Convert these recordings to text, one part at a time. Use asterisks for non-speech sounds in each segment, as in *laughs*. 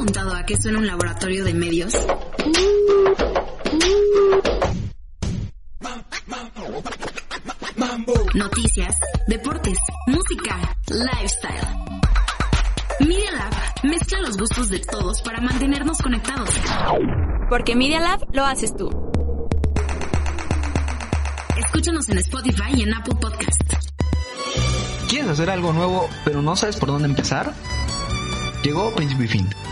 preguntado a qué suena un laboratorio de medios? Noticias, deportes, música, lifestyle. Media Lab mezcla los gustos de todos para mantenernos conectados. Porque Media Lab lo haces tú. Escúchanos en Spotify y en Apple Podcast. ¿Quieres hacer algo nuevo pero no sabes por dónde empezar? Llegó Principio y Fin.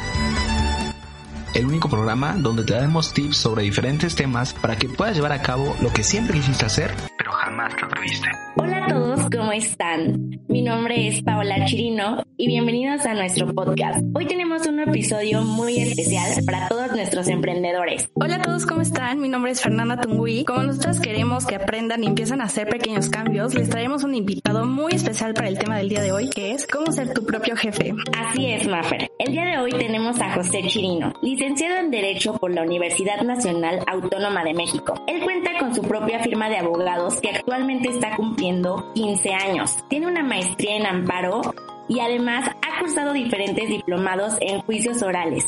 El único programa donde te daremos tips sobre diferentes temas para que puedas llevar a cabo lo que siempre quisiste hacer, pero jamás te atreviste. Hola a todos, ¿cómo están? Mi nombre es Paola Chirino y bienvenidos a nuestro podcast. Hoy tenemos un episodio muy especial para todos nuestros emprendedores. Hola a todos, ¿cómo están? Mi nombre es Fernanda Tungui. Como nosotros queremos que aprendan y empiezan a hacer pequeños cambios, les traemos un invitado muy especial para el tema del día de hoy, que es cómo ser tu propio jefe. Así es, Maffer. El día de hoy tenemos a José Chirino, licenciado en Derecho por la Universidad Nacional Autónoma de México. Él cuenta con su propia firma de abogados que actualmente está cumpliendo 15 años. Tiene una maestría en amparo y además ha cursado diferentes diplomados en juicios orales.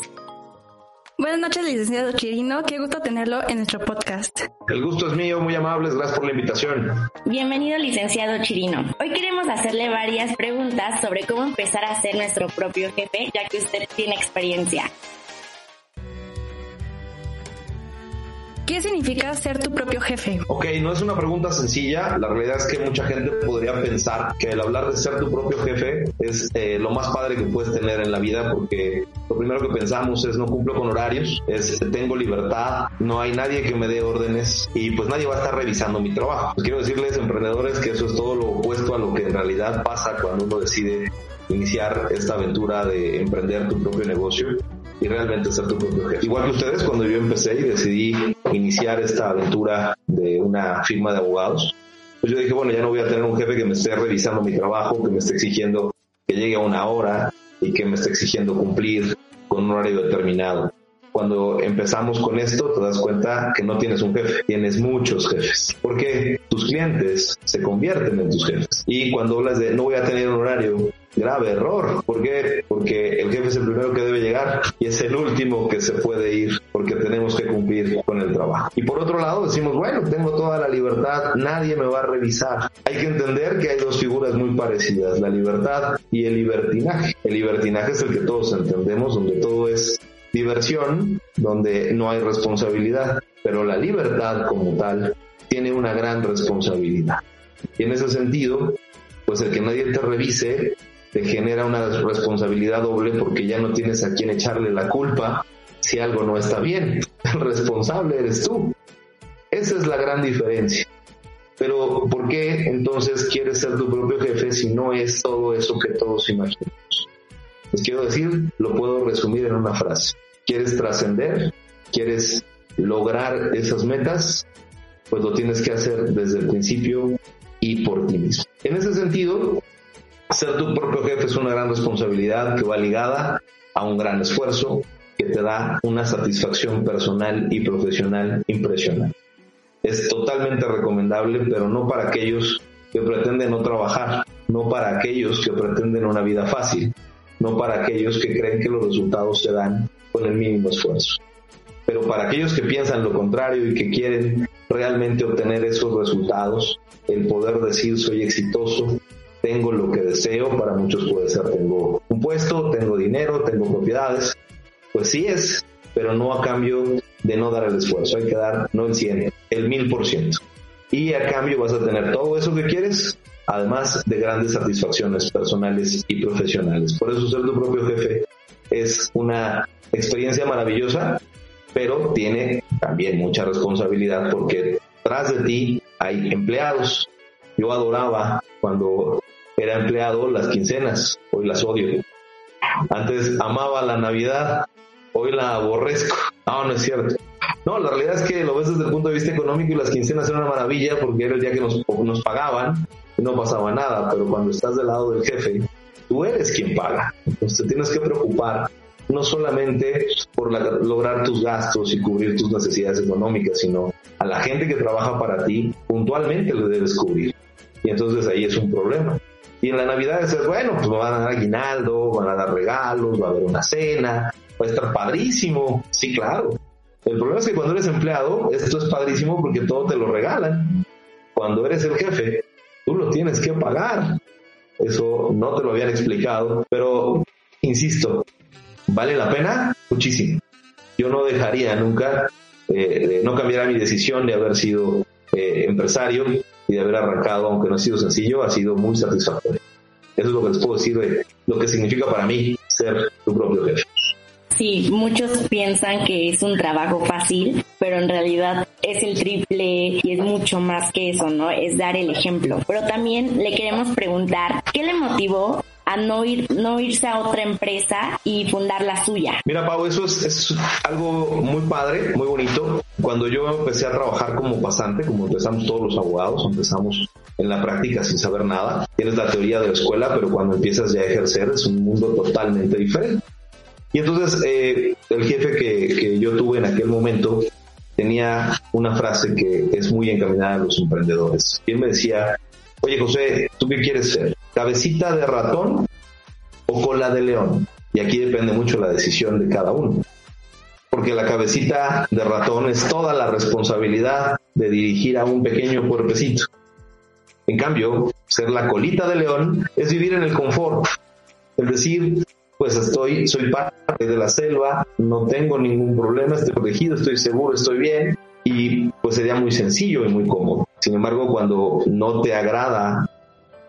Buenas noches, licenciado Chirino. Qué gusto tenerlo en nuestro podcast. El gusto es mío, muy amables, gracias por la invitación. Bienvenido, licenciado Chirino. Hoy queremos hacerle varias preguntas sobre cómo empezar a ser nuestro propio jefe, ya que usted tiene experiencia. ¿Qué significa ser tu propio jefe? Ok, no es una pregunta sencilla. La realidad es que mucha gente podría pensar que el hablar de ser tu propio jefe es eh, lo más padre que puedes tener en la vida porque lo primero que pensamos es no cumplo con horarios, es tengo libertad, no hay nadie que me dé órdenes y pues nadie va a estar revisando mi trabajo. Pues quiero decirles, emprendedores, que eso es todo lo opuesto a lo que en realidad pasa cuando uno decide iniciar esta aventura de emprender tu propio negocio y realmente ser tu propio jefe. Igual que ustedes, cuando yo empecé y decidí iniciar esta aventura de una firma de abogados, pues yo dije, bueno, ya no voy a tener un jefe que me esté revisando mi trabajo, que me esté exigiendo que llegue a una hora y que me esté exigiendo cumplir con un horario determinado. Cuando empezamos con esto, te das cuenta que no tienes un jefe, tienes muchos jefes. Porque tus clientes se convierten en tus jefes. Y cuando hablas de no voy a tener un horario, grave error. ¿Por qué? Porque el jefe es el primero que debe llegar y es el último que se puede ir Y por otro lado decimos, bueno, tengo toda la libertad, nadie me va a revisar. Hay que entender que hay dos figuras muy parecidas, la libertad y el libertinaje. El libertinaje es el que todos entendemos, donde todo es diversión, donde no hay responsabilidad, pero la libertad como tal tiene una gran responsabilidad. Y en ese sentido, pues el que nadie te revise te genera una responsabilidad doble porque ya no tienes a quien echarle la culpa si algo no está bien. *laughs* El responsable eres tú. Esa es la gran diferencia. Pero ¿por qué entonces quieres ser tu propio jefe si no es todo eso que todos imaginamos? Les quiero decir, lo puedo resumir en una frase. ¿Quieres trascender? ¿Quieres lograr esas metas? Pues lo tienes que hacer desde el principio y por ti mismo. En ese sentido, ser tu propio jefe es una gran responsabilidad que va ligada a un gran esfuerzo que te da una satisfacción personal y profesional impresionante. Es totalmente recomendable, pero no para aquellos que pretenden no trabajar, no para aquellos que pretenden una vida fácil, no para aquellos que creen que los resultados se dan con el mínimo esfuerzo. Pero para aquellos que piensan lo contrario y que quieren realmente obtener esos resultados, el poder decir soy exitoso, tengo lo que deseo, para muchos puede ser tengo un puesto, tengo dinero, tengo propiedades, pues sí es, pero no a cambio de no dar el esfuerzo, hay que dar no el 100, el 1000%. Y a cambio vas a tener todo eso que quieres, además de grandes satisfacciones personales y profesionales. Por eso ser tu propio jefe es una experiencia maravillosa, pero tiene también mucha responsabilidad porque tras de ti hay empleados. Yo adoraba cuando era empleado las quincenas, hoy las odio. Antes amaba la Navidad, hoy la aborrezco. *laughs* No, no es cierto. No, la realidad es que lo ves desde el punto de vista económico y las quincenas eran una maravilla porque era el día que nos, nos pagaban y no pasaba nada, pero cuando estás del lado del jefe, tú eres quien paga. Entonces te tienes que preocupar no solamente por lograr tus gastos y cubrir tus necesidades económicas, sino a la gente que trabaja para ti, puntualmente le debes cubrir. Y entonces ahí es un problema. Y en la Navidad es, bueno, pues me van a dar aguinaldo, van a dar regalos, va a haber una cena, va a estar padrísimo. Sí, claro. El problema es que cuando eres empleado, esto es padrísimo porque todo te lo regalan. Cuando eres el jefe, tú lo tienes que pagar. Eso no te lo habían explicado, pero insisto, ¿vale la pena? Muchísimo. Yo no dejaría nunca, eh, no cambiaría mi decisión de haber sido eh, empresario y de haber arrancado, aunque no ha sido sencillo, ha sido muy satisfactorio. Eso es lo que les puedo decir de lo que significa para mí ser tu propio jefe. Sí, muchos piensan que es un trabajo fácil, pero en realidad es el triple y es mucho más que eso, ¿no? Es dar el ejemplo. Pero también le queremos preguntar, ¿qué le motivó a no, ir, no irse a otra empresa y fundar la suya. Mira, Pau, eso es, es, algo muy padre, muy bonito. Cuando yo empecé a trabajar como pasante, como empezamos todos los abogados, empezamos en la práctica sin saber nada. Tienes la teoría de la escuela, pero cuando empiezas ya a ejercer es un mundo totalmente diferente. Y entonces eh, el jefe que, que yo tuve en aquel momento tenía una frase que es muy encaminada a los emprendedores. Él me decía, oye José, ¿tú qué quieres ser? ¿Cabecita de ratón o cola de león? Y aquí depende mucho la decisión de cada uno. Porque la cabecita de ratón es toda la responsabilidad de dirigir a un pequeño cuerpecito. En cambio, ser la colita de león es vivir en el confort. Es decir, pues estoy, soy parte de la selva, no tengo ningún problema, estoy protegido, estoy seguro, estoy bien y pues sería muy sencillo y muy cómodo. Sin embargo, cuando no te agrada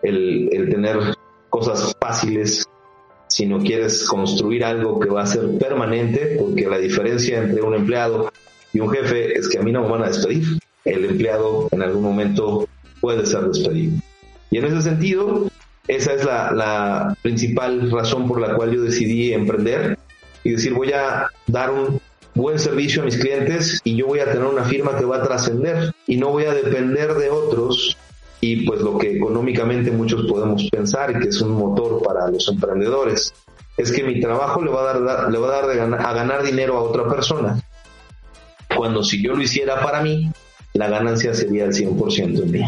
el, el tener cosas fáciles, si no quieres construir algo que va a ser permanente, porque la diferencia entre un empleado y un jefe es que a mí no me van a despedir. El empleado en algún momento puede ser despedido. Y en ese sentido, esa es la, la principal razón por la cual yo decidí emprender y decir voy a dar un buen servicio a mis clientes y yo voy a tener una firma que va a trascender y no voy a depender de otros y pues lo que económicamente muchos podemos pensar y que es un motor para los emprendedores es que mi trabajo le va a dar, le va a dar ganar, a ganar dinero a otra persona cuando si yo lo hiciera para mí la ganancia sería el 100% en mí.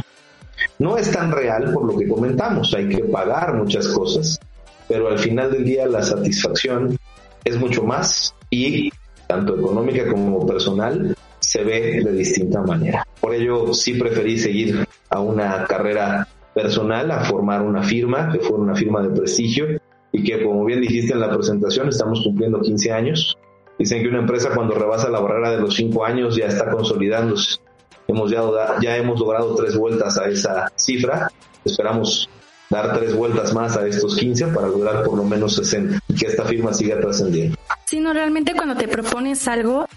No es tan real por lo que comentamos, hay que pagar muchas cosas, pero al final del día la satisfacción es mucho más y tanto económica como personal se ve de distinta manera. Por ello sí preferí seguir a una carrera personal, a formar una firma, que fue una firma de prestigio y que como bien dijiste en la presentación estamos cumpliendo 15 años. Dicen que una empresa cuando rebasa la barrera de los 5 años ya está consolidándose Hemos ya, ya hemos logrado tres vueltas a esa cifra. Esperamos dar tres vueltas más a estos 15 para lograr por lo menos 60 y que esta firma siga trascendiendo. Sí, no, realmente cuando te *laughs* propones algo,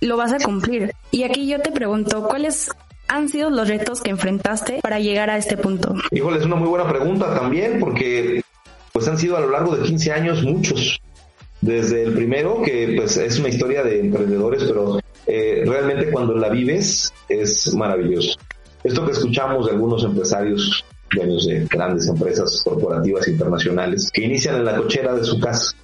lo vas a cumplir. Y aquí yo te pregunto, ¿cuáles han sido los retos que enfrentaste para llegar a este punto? Híjole, es una muy buena pregunta también porque pues han sido a lo largo de 15 años muchos. Desde el primero, que pues es una historia de emprendedores, pero eh, realmente cuando la vives es maravilloso. Esto que escuchamos de algunos empresarios, dueños de grandes empresas corporativas internacionales, que inician en la cochera de su casa,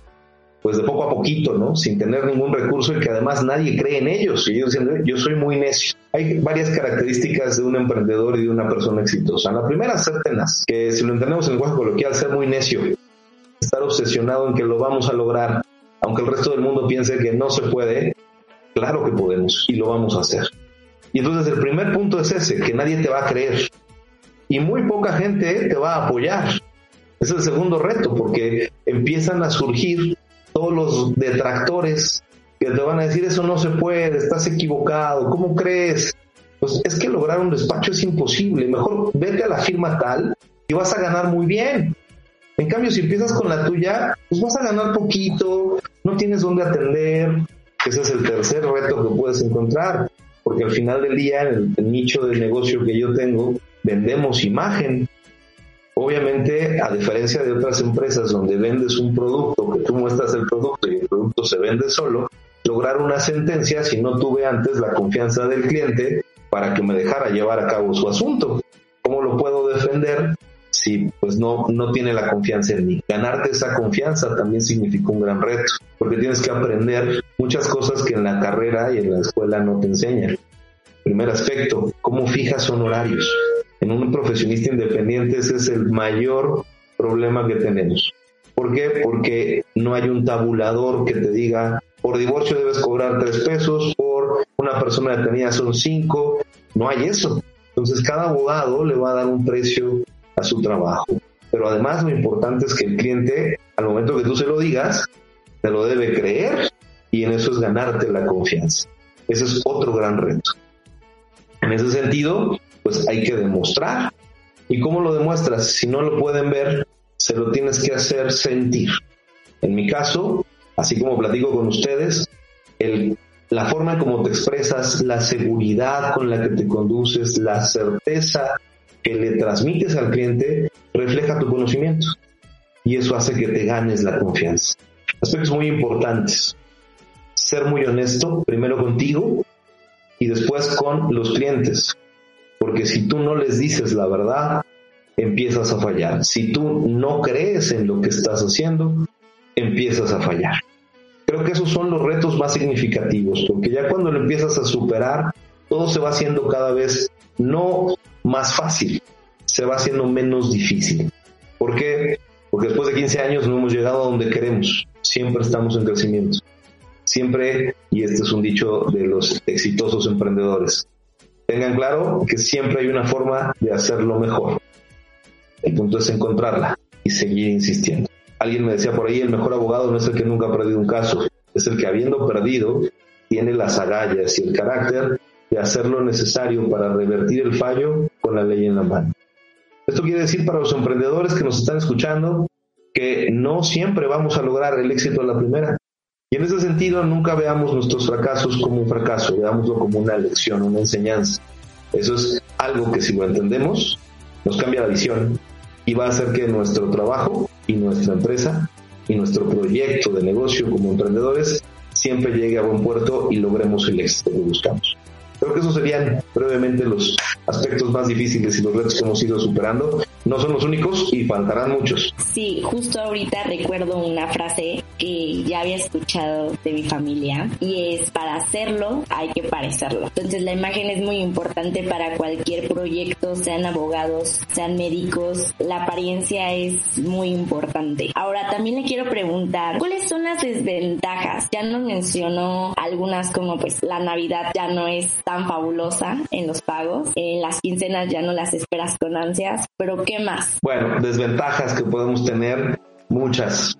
pues de poco a poquito, ¿no? Sin tener ningún recurso y que además nadie cree en ellos. Y ellos dicen, yo soy muy necio. Hay varias características de un emprendedor y de una persona exitosa. La primera, ser tenaz, que si lo entendemos en lenguaje coloquial, ser muy necio, estar obsesionado en que lo vamos a lograr, aunque el resto del mundo piense que no se puede, Claro que podemos y lo vamos a hacer. Y entonces el primer punto es ese, que nadie te va a creer. Y muy poca gente te va a apoyar. Es el segundo reto, porque empiezan a surgir todos los detractores que te van a decir eso no se puede, estás equivocado, ¿cómo crees? Pues es que lograr un despacho es imposible, mejor vete a la firma tal y vas a ganar muy bien. En cambio, si empiezas con la tuya, pues vas a ganar poquito, no tienes dónde atender, ese es el tercer reto que puedes encontrar, porque al final del día, en el, nicho de negocio que yo tengo, vendemos imagen. Obviamente, a diferencia de otras empresas donde vendes un producto, que tú muestras el producto y el producto se vende solo, lograr una sentencia si no tuve antes la confianza del cliente para que me dejara llevar a cabo su asunto. ¿Cómo lo puedo defender si pues no, no tiene la confianza en mí? Ganarte esa confianza también significa un gran reto porque tienes que aprender muchas cosas que en la carrera y en la escuela no te enseñan. Primer aspecto, ¿cómo fijas honorarios? En un profesionista independiente ese es el mayor problema que tenemos. ¿Por qué? Porque no hay un tabulador que te diga, por divorcio debes cobrar tres pesos, por una persona detenida son cinco, no hay eso. Entonces cada abogado le va a dar un precio a su trabajo. Pero además lo importante es que el cliente, al momento que tú se lo digas, te lo debe creer y en eso es ganarte la confianza. Ese es otro gran reto. En ese sentido, pues hay que demostrar. ¿Y cómo lo demuestras? Si no lo pueden ver, se lo tienes que hacer sentir. En mi caso, así como platico con ustedes, la forma en cómo te expresas, la seguridad con la que te conduces, la certeza que le transmites al cliente, refleja tu conocimiento. Y eso hace que te ganes la confianza. Aspectos muy importantes. Ser muy honesto, primero contigo y después con los clientes. Porque si tú no les dices la verdad, empiezas a fallar. Si tú no crees en lo que estás haciendo, empiezas a fallar. Creo que esos son los retos más significativos, porque ya cuando lo empiezas a superar, todo se va haciendo cada vez no más fácil, se va haciendo menos difícil. ¿Por qué? Porque después de 15 años no hemos llegado a donde queremos, siempre estamos en crecimiento. Siempre, y este es un dicho de los exitosos emprendedores, tengan claro que siempre hay una forma de hacerlo mejor. El punto es encontrarla y seguir insistiendo. Alguien me decía por ahí, el mejor abogado no es el que nunca ha perdido un caso, es el que habiendo perdido tiene las agallas y el carácter de hacer lo necesario para revertir el fallo con la ley en la mano. Esto quiere decir para los emprendedores que nos están escuchando que no siempre vamos a lograr el éxito a la primera. Y en ese sentido, nunca veamos nuestros fracasos como un fracaso, veámoslo como una lección, una enseñanza. Eso es algo que si lo entendemos, nos cambia la visión y va a hacer que nuestro trabajo y nuestra empresa y nuestro proyecto de negocio como emprendedores siempre llegue a buen puerto y logremos el éxito que buscamos. Creo que esos serían brevemente los aspectos más difíciles y los retos que hemos ido superando. No son los únicos y faltarán muchos. Sí, justo ahorita recuerdo una frase que ya había escuchado de mi familia y es para hacerlo hay que parecerlo. Entonces la imagen es muy importante para cualquier proyecto, sean abogados, sean médicos, la apariencia es muy importante. Ahora también le quiero preguntar, ¿cuáles son las desventajas? Ya nos mencionó algunas como pues la Navidad ya no es tan fabulosa en los pagos, en las quincenas ya no las esperas con ansias, pero ¿qué más? Bueno, desventajas que podemos tener, muchas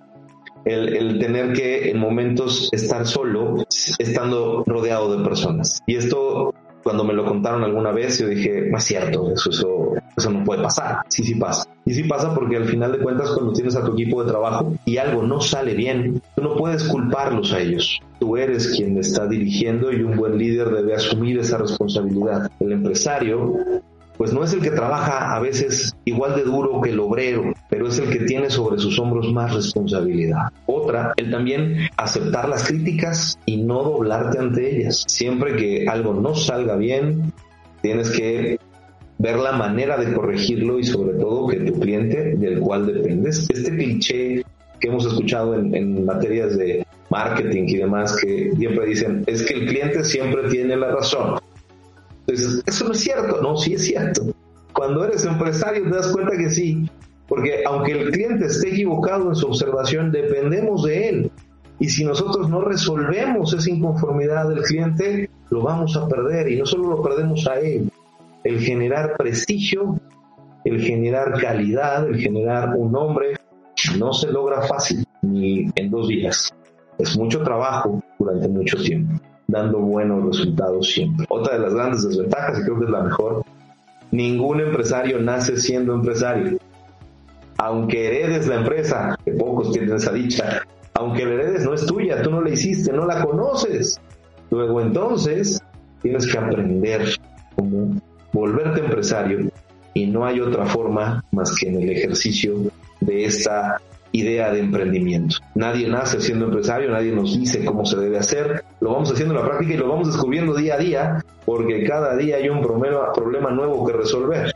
el, tener que en momentos estar solo, estando rodeado de personas. Y esto, cuando me lo contaron alguna vez, yo dije, no es cierto, eso, eso, eso no puede pasar. Sí, sí pasa. Y sí pasa porque al final de cuentas, cuando tienes a tu equipo de trabajo y algo no sale bien, tú no puedes culparlos a ellos. Tú eres quien está dirigiendo y un buen líder debe asumir esa responsabilidad. El empresario pues no es el que trabaja a veces igual de duro que el obrero, pero es el que tiene sobre sus hombros más responsabilidad. Otra, el también aceptar las críticas y no doblarte ante ellas. Siempre que algo no salga bien, tienes que ver la manera de corregirlo y sobre todo que tu cliente del cual dependes. Este cliché que hemos escuchado en, materias de marketing y demás que siempre dicen es que el cliente siempre tiene la razón. Entonces, eso no es cierto, no, sí es cierto. Cuando eres empresario te das cuenta que sí, porque aunque el cliente esté equivocado en su observación, dependemos de él. Y si nosotros no resolvemos esa inconformidad del cliente, lo vamos a perder. Y no solo lo perdemos a él, el generar prestigio, el generar calidad, el generar un nombre, no se logra fácil ni en dos días. Es mucho trabajo durante mucho tiempo dando buenos resultados siempre. Otra de las grandes desventajas, y creo que es la mejor, ningún empresario nace siendo empresario. Aunque heredes la empresa, que pocos tienen esa dicha, aunque la heredes no es tuya, tú no la hiciste, no la conoces. Luego entonces tienes que aprender cómo volverte empresario y no hay otra forma más que en el ejercicio de esta idea de emprendimiento. Nadie nace siendo empresario, nadie nos dice cómo se debe hacer, lo vamos haciendo en la práctica y lo vamos descubriendo día a día porque cada día hay un problema, problema nuevo que resolver.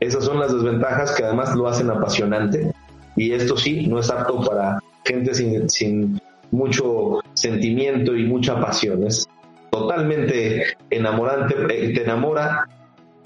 Esas son las desventajas que además lo hacen apasionante y esto sí, no es apto para gente sin, sin mucho sentimiento y mucha pasión. Es totalmente enamorante, eh, te enamora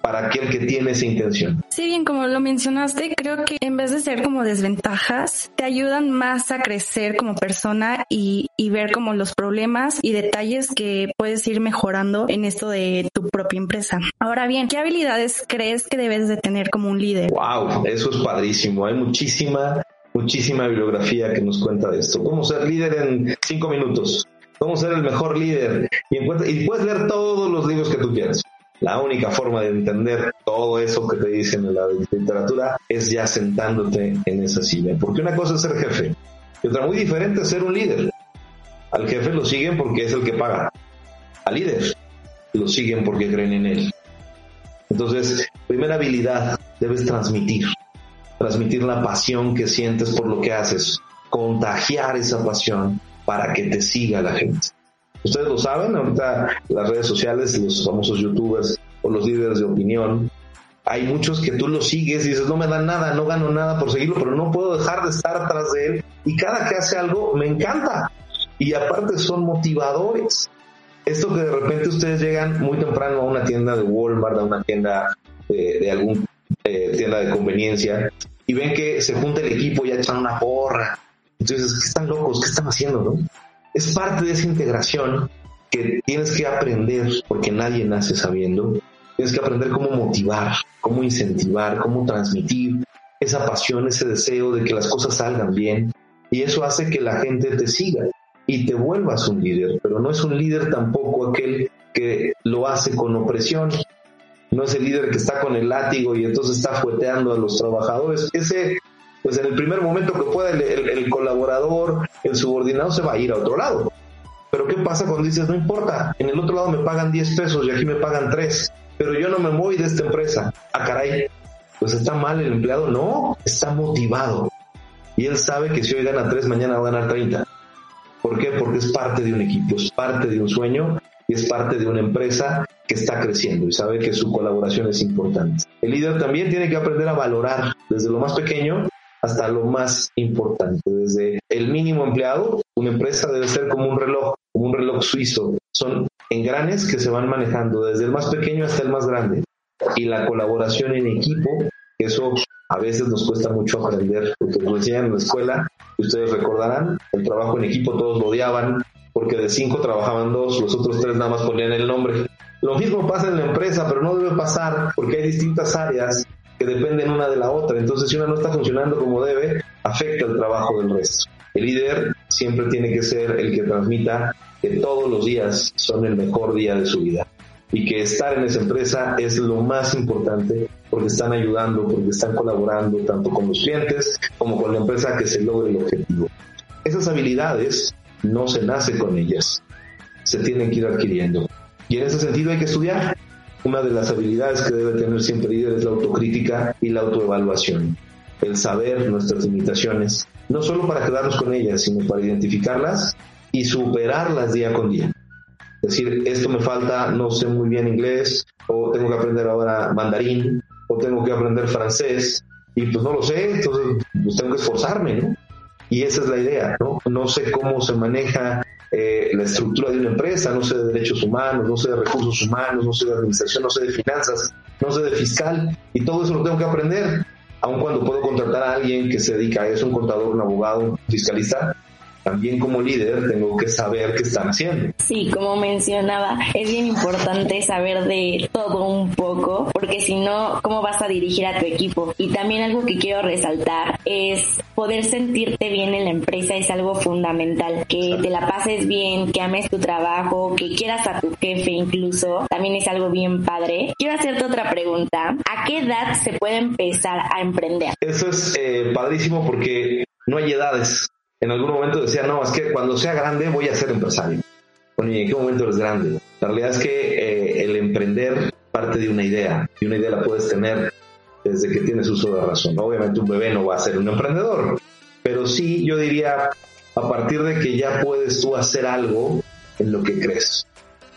para aquel que tiene esa intención. Sí, bien, como lo mencionaste, creo que en vez de ser como desventajas, te ayudan más a crecer como persona y, y ver como los problemas y detalles que puedes ir mejorando en esto de propia empresa. Ahora bien, ¿qué habilidades crees que debes de tener como un líder? Wow, eso es padrísimo. Hay muchísima, muchísima bibliografía que nos cuenta de esto. ¿Cómo ser líder en cinco minutos? ¿Cómo ser el mejor líder? Y, y puedes leer todos los libros que tú quieras. La única forma de entender todo eso que te dicen en la literatura es ya sentándote en esa silla. Porque una cosa es ser jefe y otra muy diferente es ser un líder. Al jefe lo siguen porque es el que paga. Al líder lo siguen porque creen en él. Entonces, primera habilidad, debes transmitir. Transmitir la pasión que sientes por lo que haces. Contagiar esa pasión para que te siga la gente. Ustedes lo saben, ahorita las redes sociales, los famosos youtubers o los líderes de opinión, hay muchos que tú los sigues y dices, no me dan nada, no gano nada por seguirlo, pero no puedo dejar de estar atrás de él y cada que hace algo me encanta. Y aparte son motivadores. Esto que de repente ustedes llegan muy temprano a una tienda de Walmart, a una tienda de, de eh, tienda de conveniencia y ven que se junta el equipo y echan una porra. Entonces, ¿qué están locos? ¿Qué están haciendo? No? es parte de esa integración que tienes que aprender, porque nadie nace sabiendo, tienes que aprender cómo motivar, cómo incentivar, cómo transmitir esa pasión, ese deseo de que las cosas salgan bien. Y eso hace que la gente te siga y te vuelvas un líder, pero no es un líder tampoco aquel que lo hace con opresión, no es el líder que está con el látigo y entonces está fueteando a los trabajadores. Ese pues en el primer momento que pueda el, colaborador, el subordinado se va a ir a otro lado. Pero ¿qué pasa cuando dices, no importa, en el otro lado me pagan 10 pesos y aquí me pagan 3, pero yo no me voy de esta empresa? Ah, caray, pues está mal el empleado, no, está motivado. Y él sabe que si hoy gana 3, mañana va a ganar 30. ¿Por qué? Porque es parte de un equipo, es parte de un sueño y es parte de una empresa que está creciendo y sabe que su colaboración es importante. El líder también tiene que aprender a valorar desde lo más pequeño hasta lo más importante. Desde el mínimo empleado, una empresa debe ser como un reloj, como un reloj suizo. Son engranes que se van manejando desde el más pequeño hasta el más grande. Y la colaboración en equipo, eso a veces nos cuesta mucho aprender, porque lo enseñan en la escuela, y ustedes recordarán, el trabajo en equipo todos lo odiaban, porque de cinco trabajaban dos, los otros tres nada más ponían el nombre. Lo mismo pasa en la empresa, pero no debe pasar porque hay distintas áreas que dependen una de la otra. Entonces, si una no está funcionando como debe, afecta el trabajo del resto. El líder siempre tiene que ser el que transmita que todos los días son el mejor día de su vida y que estar en esa empresa es lo más importante porque están ayudando, porque están colaborando tanto con los clientes como con la empresa que se logre el objetivo. Esas habilidades no se nace con ellas, se tienen que ir adquiriendo. Y en ese sentido hay que estudiar, una de las habilidades que debe tener siempre líder es la autocrítica y la autoevaluación. El saber nuestras limitaciones, no solo para quedarnos con ellas, sino para identificarlas y superarlas día con día. Decir, esto me falta, no sé muy bien inglés, o tengo que aprender ahora mandarín, o tengo que aprender francés, y pues no lo sé, entonces pues tengo que esforzarme, ¿no? Y esa es la idea, ¿no? No sé cómo se maneja eh, la estructura de una empresa, no sé de derechos humanos, no sé de recursos humanos, no sé de administración, no sé de finanzas, no sé de fiscal, y todo eso lo tengo que aprender, aun cuando puedo contratar a alguien que se dedica a eso, un contador, un abogado, un fiscalista, también como líder tengo que saber qué están haciendo. Sí, como mencionaba, es bien importante saber de todo un poco, porque si no, ¿cómo vas a dirigir a tu equipo? Y también algo que quiero resaltar es poder sentirte bien en la empresa es algo fundamental, que te la pases bien, que ames tu trabajo, que quieras a tu jefe incluso, también es algo bien padre. Quiero hacerte otra pregunta, ¿a qué edad se puede empezar a emprender? Eso es eh, padrísimo porque no hay edades en algún momento decía, no, es que cuando sea grande voy a ser empresario. Bueno, ¿y en qué momento eres grande? La realidad es que eh, el emprender parte de una idea, y una idea la puedes tener desde que tienes uso de razón. Obviamente un bebé no va a ser un emprendedor, pero sí yo diría a partir de que ya puedes tú hacer algo en lo que crees.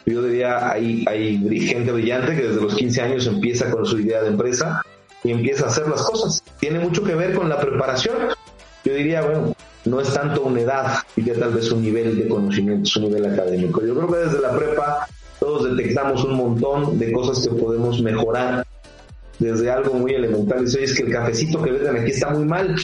Yo diría, hay, hay gente brillante que desde los 15 años empieza con su idea de empresa y empieza a hacer las cosas. Tiene mucho que ver con la preparación. Yo diría, bueno, no es tanto una edad y que tal vez un nivel de conocimiento, un nivel académico. Yo creo que desde la prepa todos detectamos un montón de cosas que podemos mejorar desde algo muy elemental. Dice, es que el cafecito que venden aquí está muy mal.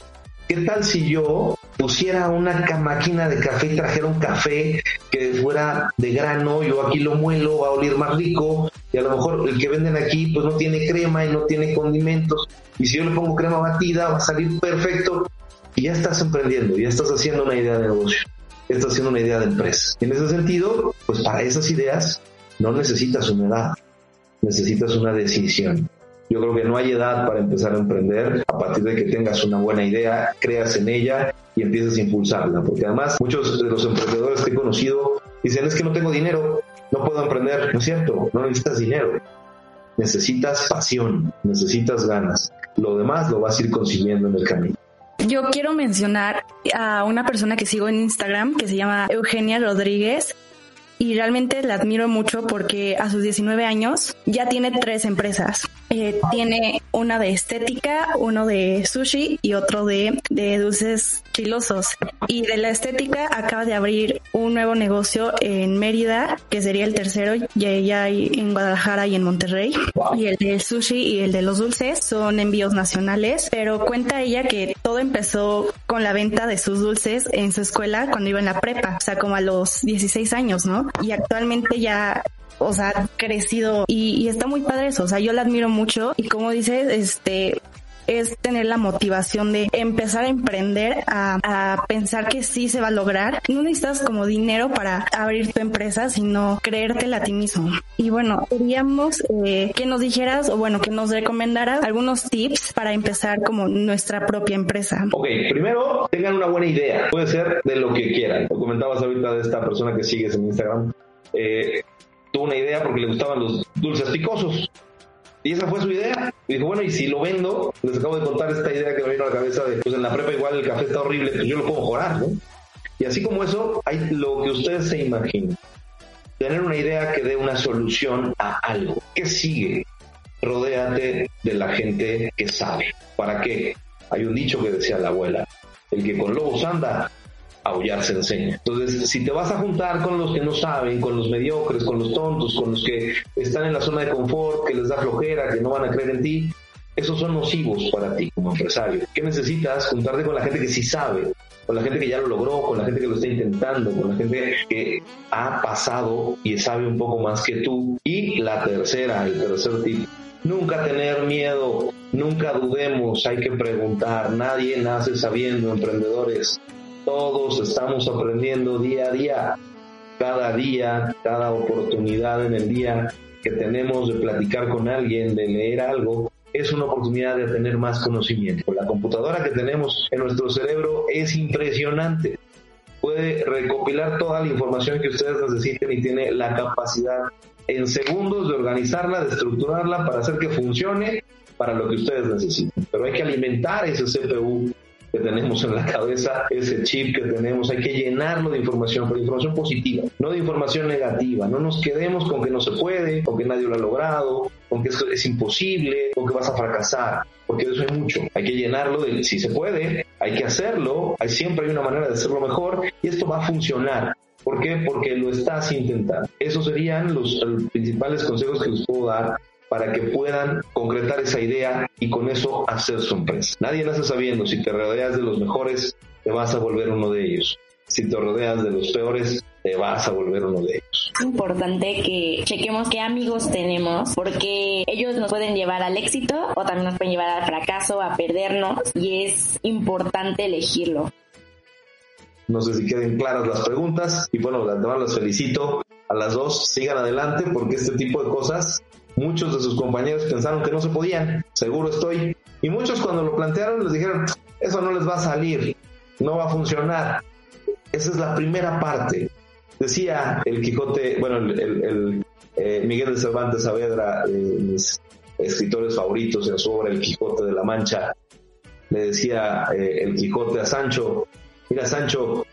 ¿Qué tal si yo pusiera una máquina de café y trajera un café que fuera de grano, yo aquí lo muelo, va a oler más rico, y a lo mejor el que venden aquí pues no tiene crema y no tiene condimentos, y si yo le pongo crema batida va a salir perfecto, y ya estás emprendiendo, ya estás haciendo una idea de negocio, estás haciendo una idea de empresa. En ese sentido, pues para esas ideas no necesitas una edad, necesitas una decisión. Yo creo que no hay edad para empezar a emprender. A partir de que tengas una buena idea, creas en ella y empieces a impulsarla. Porque además muchos de los emprendedores que he conocido dicen es que no tengo dinero, no puedo emprender. No es cierto, no necesitas dinero. Necesitas pasión, necesitas ganas. Lo demás lo vas a ir consiguiendo en el camino. Yo quiero mencionar a una persona que sigo en Instagram que se llama Eugenia Rodríguez y realmente la admiro mucho porque a sus 19 años ya tiene tres empresas. Eh, tiene una de estética, uno de sushi y otro de, de dulces chilosos. Y de la estética acaba de abrir un nuevo negocio en Mérida, que sería el tercero, ya, ya hay en Guadalajara y en Monterrey. Y el de sushi y el de los dulces son envíos nacionales, pero cuenta ella que todo empezó con la venta de sus dulces en su escuela cuando iba en la prepa, o sea, como a los 16 años, ¿no? Y actualmente ya o sea, crecido y, está muy padre eso, o sea, yo la admiro mucho y como dices, este, es tener la motivación de empezar a emprender, a, a, pensar que sí se va a lograr. No necesitas como dinero para abrir tu empresa, sino creértela a ti mismo. Y bueno, queríamos eh, que nos dijeras, o bueno, que nos recomendaras algunos tips para empezar como nuestra propia empresa. Ok, primero tengan una buena idea. Puede ser de lo que quieran. Lo comentabas ahorita de esta persona que sigues en Instagram. Eh, tuvo una idea porque le gustaban los dulces picosos. Y esa fue su idea. Y dijo, bueno, y si lo vendo, les acabo de contar esta idea que me vino a la cabeza de, pues en la prepa igual el café está horrible, pues yo lo puedo mejorar, ¿no? Y así como eso, hay lo que ustedes se imaginen. Tener una idea que dé una solución a algo. ¿Qué sigue? Rodéate de la gente que sabe. ¿Para qué? Hay un dicho que decía la abuela, el que con lobos anda, aullar se enseña. Entonces, si te vas a juntar con los que no saben, con los mediocres, con los tontos, con los que están en la zona de confort, que les da flojera, que no van a creer en ti, esos son nocivos para ti como empresario. ¿Qué necesitas? Juntarte con la gente que sí sabe, con la gente que ya lo logró, con la gente que lo está intentando, con la gente que ha pasado y sabe un poco más que tú. Y la tercera, el tercer tip, nunca tener miedo, nunca dudemos, hay que preguntar, nadie nace sabiendo, emprendedores. Todos estamos aprendiendo día a día, cada día, cada oportunidad en el día que tenemos de platicar con alguien, de leer algo, es una oportunidad de tener más conocimiento. La computadora que tenemos en nuestro cerebro es impresionante. Puede recopilar toda la información que ustedes necesiten y tiene la capacidad en segundos de organizarla, de estructurarla para hacer que funcione para lo que ustedes necesiten. Pero hay que alimentar ese CPU que tenemos en la cabeza, ese chip que tenemos, hay que llenarlo de información, pero información positiva, no de información negativa. No nos quedemos con que no se puede, con que nadie lo ha logrado, con que es imposible, con que vas a fracasar, porque de eso hay mucho. Hay que llenarlo de si se puede, hay que hacerlo, hay siempre hay una manera de hacerlo mejor y esto va a funcionar. ¿Por qué? Porque lo estás intentando. Esos serían los, los principales consejos que les puedo dar para que puedan concretar esa idea y con eso hacer su empresa. Nadie nace sabiendo, si te rodeas de los mejores, te vas a volver uno de ellos. Si te rodeas de los peores, te vas a volver uno de ellos. Es importante que chequemos qué amigos tenemos, porque ellos nos pueden llevar al éxito o también nos pueden llevar al fracaso, a perdernos, y es importante elegirlo. No sé si queden claras las preguntas y bueno, de antemano las felicito a las dos, sigan adelante porque este tipo de cosas Muchos de sus compañeros pensaron que no se podían, seguro estoy. Y muchos cuando lo plantearon les dijeron, eso no les va a salir, no va a funcionar. Esa es la primera parte. Decía el Quijote, bueno, el, eh, Miguel de Cervantes Saavedra, eh, mis escritores favoritos en su obra El Quijote de la Mancha, le decía eh, el Quijote a Sancho, mira Sancho,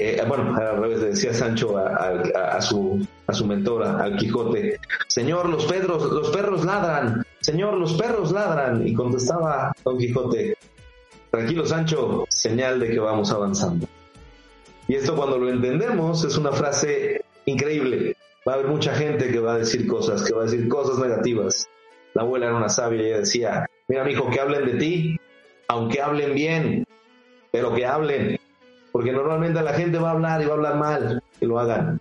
eh, bueno, al revés, decía Sancho a, su, a su mentora, al Quijote, Señor, los perros, los perros ladran, Señor, los perros ladran. Y contestaba Don Quijote, tranquilo Sancho, señal de que vamos avanzando. Y esto cuando lo entendemos es una frase increíble. Va a haber mucha gente que va a decir cosas, que va a decir cosas negativas. La abuela era una sabia y ella decía, mira, mi hijo, que hablen de ti, aunque hablen bien, pero que hablen, porque normalmente la gente va a hablar y va a hablar mal, que lo hagan.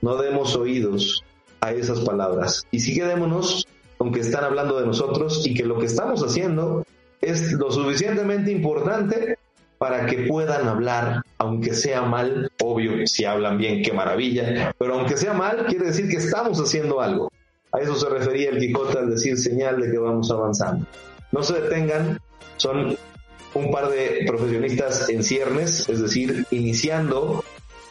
No demos oídos a esas palabras. Y sí quedémonos con que están hablando de nosotros y que lo que estamos haciendo es lo suficientemente importante para que puedan hablar, aunque sea mal, obvio, si hablan bien, qué maravilla, pero aunque sea mal, quiere decir que estamos haciendo algo. A eso se refería el Quijote al decir señal de que vamos avanzando. No se detengan, son un par de profesionistas en ciernes, es decir, iniciando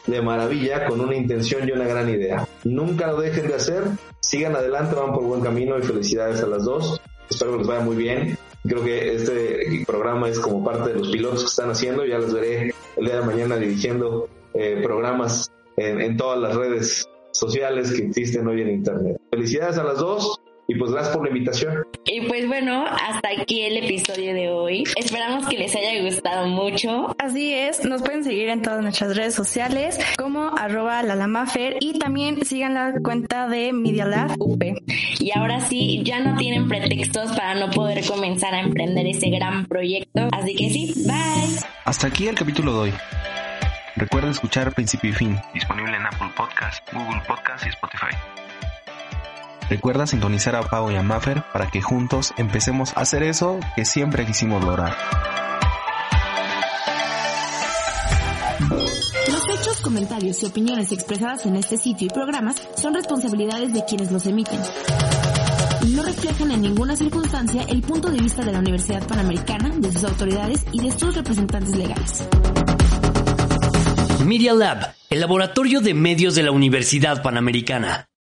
de maravilla con una intención y una gran idea. Nunca lo dejen de hacer, sigan adelante, van por buen camino y felicidades a las dos. Espero que les vaya muy bien. Creo que este programa es como parte de los pilotos que están haciendo. Ya les veré el día de mañana dirigiendo eh, programas en todas las redes sociales que existen hoy en Internet. Felicidades a las dos y pues gracias por la invitación. Y pues bueno, hasta aquí el episodio de hoy. Esperamos que les haya gustado mucho. Así es, nos pueden seguir en todas nuestras redes sociales como arroba lalamafer y también sigan la cuenta de Media Lab UP. Y ahora sí, ya no tienen pretextos para no poder comenzar a emprender ese gran proyecto. Así que sí, bye. Hasta aquí el capítulo de hoy. Recuerda escuchar Principio y Fin, disponible en Apple Podcast, Google Podcast y Spotify. Recuerda sintonizar a Pau y a Maffer para que juntos empecemos a hacer eso que siempre quisimos lograr. Los hechos, comentarios y opiniones expresadas en este sitio y programas son responsabilidades de quienes los emiten. No reflejan en ninguna circunstancia el punto de vista de la Universidad Panamericana, de sus autoridades y de sus representantes legales. Media Lab, el laboratorio de medios de la Universidad Panamericana.